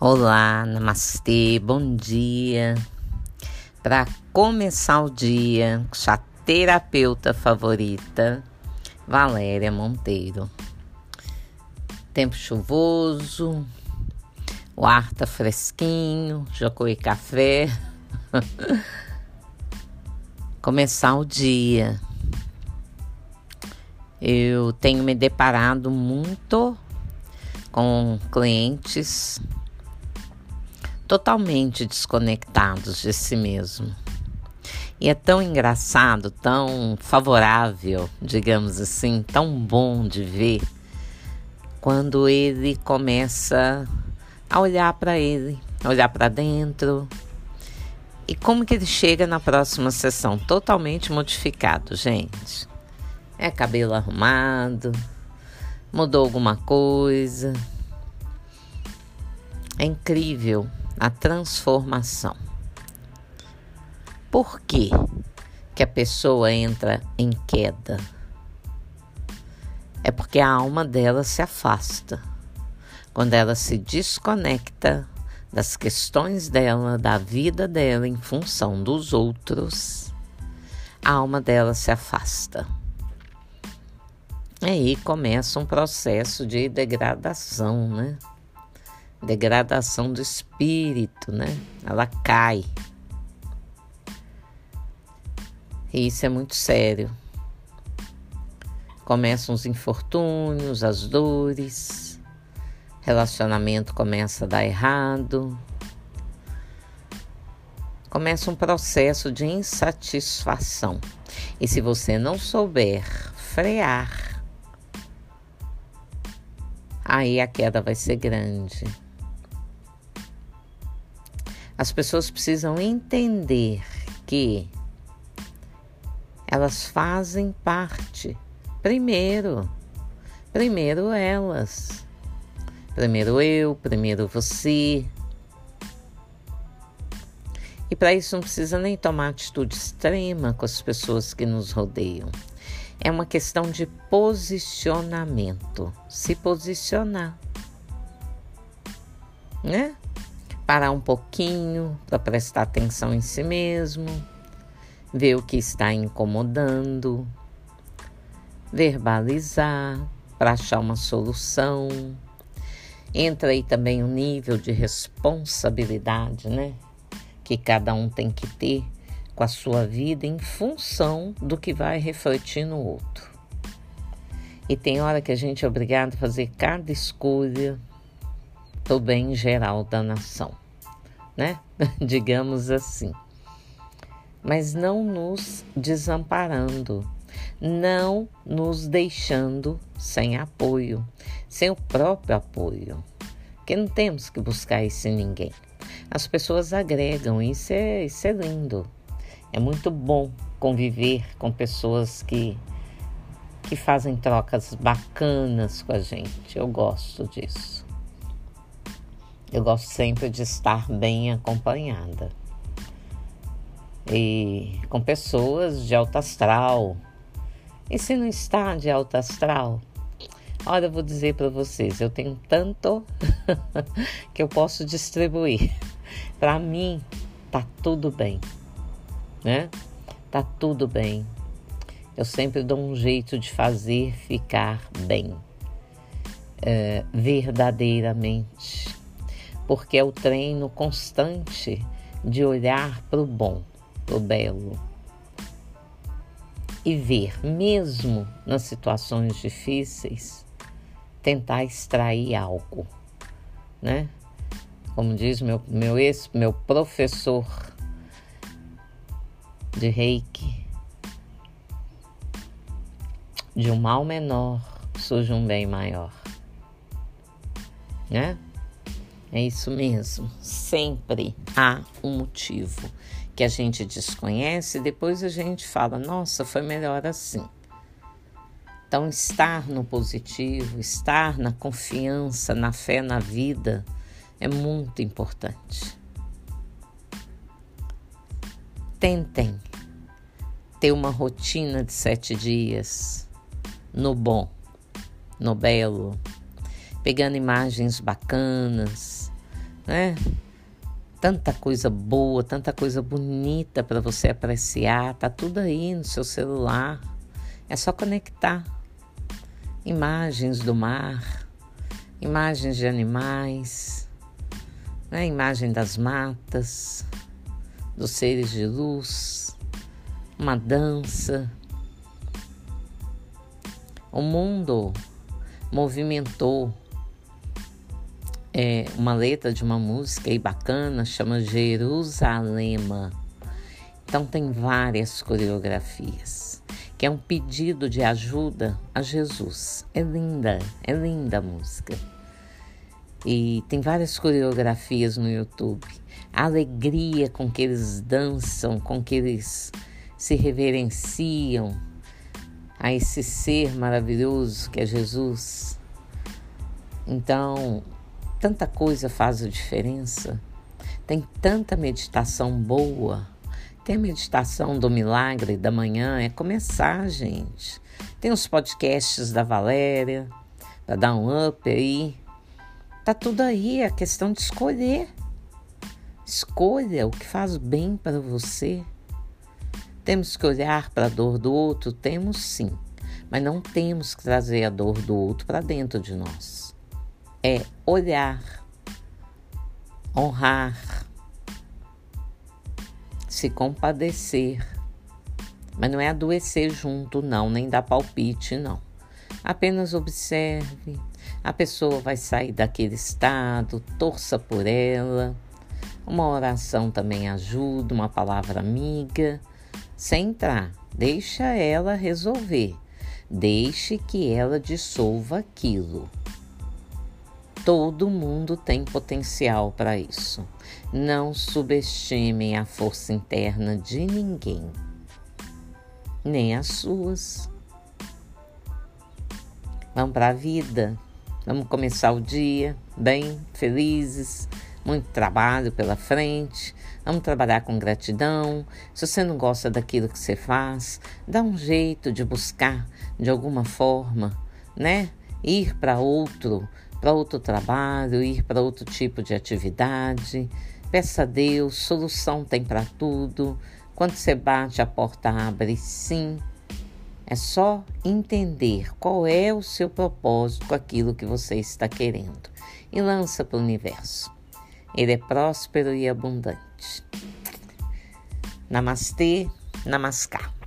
Olá, namastê, bom dia. Para começar o dia, sua terapeuta favorita, Valéria Monteiro. Tempo chuvoso, o ar tá fresquinho, já coei café. começar o dia. Eu tenho me deparado muito com clientes totalmente desconectados de si mesmo. E é tão engraçado, tão favorável, digamos assim, tão bom de ver quando ele começa a olhar para ele, olhar para dentro. E como que ele chega na próxima sessão? Totalmente modificado, gente. É cabelo arrumado, mudou alguma coisa. É incrível a transformação. Por que, que a pessoa entra em queda? É porque a alma dela se afasta. Quando ela se desconecta das questões dela, da vida dela em função dos outros, a alma dela se afasta. Aí começa um processo de degradação, né? Degradação do espírito, né? Ela cai. E isso é muito sério. Começam os infortúnios, as dores, relacionamento começa a dar errado. Começa um processo de insatisfação. E se você não souber frear, aí a queda vai ser grande. As pessoas precisam entender que elas fazem parte. Primeiro, primeiro elas. Primeiro eu, primeiro você. E para isso não precisa nem tomar atitude extrema com as pessoas que nos rodeiam. É uma questão de posicionamento. Se posicionar. Né? Parar um pouquinho para prestar atenção em si mesmo, ver o que está incomodando, verbalizar para achar uma solução. Entra aí também o um nível de responsabilidade, né? Que cada um tem que ter com a sua vida em função do que vai refletir no outro. E tem hora que a gente é obrigado a fazer cada escolha do bem geral da nação, né? Digamos assim. Mas não nos desamparando, não nos deixando sem apoio, sem o próprio apoio, porque não temos que buscar isso em ninguém. As pessoas agregam, isso é, isso é lindo. É muito bom conviver com pessoas que, que fazem trocas bacanas com a gente. Eu gosto disso. Eu gosto sempre de estar bem acompanhada. E com pessoas de alta astral. E se não está de alta astral? Olha, eu vou dizer para vocês, eu tenho tanto que eu posso distribuir. Para mim, tá tudo bem, né? Tá tudo bem. Eu sempre dou um jeito de fazer ficar bem, é, verdadeiramente porque é o treino constante de olhar para o bom, para o belo e ver, mesmo nas situações difíceis, tentar extrair algo, né? Como diz meu, meu ex, meu professor de reiki, de um mal menor surge um bem maior, né? É isso mesmo. Sempre há um motivo que a gente desconhece e depois a gente fala: nossa, foi melhor assim. Então, estar no positivo, estar na confiança, na fé na vida é muito importante. Tentem ter uma rotina de sete dias no bom, no belo, pegando imagens bacanas, né? Tanta coisa boa, tanta coisa bonita para você apreciar, tá tudo aí no seu celular. É só conectar. Imagens do mar, imagens de animais, né? imagem das matas, dos seres de luz, uma dança. O mundo movimentou é, uma letra de uma música aí bacana, chama Jerusalema. Então tem várias coreografias, que é um pedido de ajuda a Jesus. É linda, é linda a música. E tem várias coreografias no YouTube. A alegria com que eles dançam, com que eles se reverenciam a esse ser maravilhoso que é Jesus. Então, tanta coisa faz a diferença. Tem tanta meditação boa. Tem a meditação do milagre da manhã, é começar, gente. Tem os podcasts da Valéria, para dar um up aí. Tá tudo aí, é questão de escolher. Escolha o que faz bem para você. Temos que olhar para a dor do outro? Temos sim, mas não temos que trazer a dor do outro para dentro de nós. É olhar, honrar, se compadecer, mas não é adoecer junto, não, nem dar palpite, não. Apenas observe, a pessoa vai sair daquele estado, torça por ela. Uma oração também ajuda, uma palavra amiga. Sem entrar, deixa ela resolver. Deixe que ela dissolva aquilo. Todo mundo tem potencial para isso. Não subestimem a força interna de ninguém, nem as suas. Vamos para a vida. Vamos começar o dia bem, felizes, muito trabalho pela frente. Vamos trabalhar com gratidão. Se você não gosta daquilo que você faz, dá um jeito de buscar de alguma forma, né? Ir para outro, para outro trabalho, ir para outro tipo de atividade. Peça a Deus, solução tem para tudo. Quando você bate, a porta abre sim. É só entender qual é o seu propósito com aquilo que você está querendo e lança para o universo. Ele é próspero e abundante. Namastê, namaskar.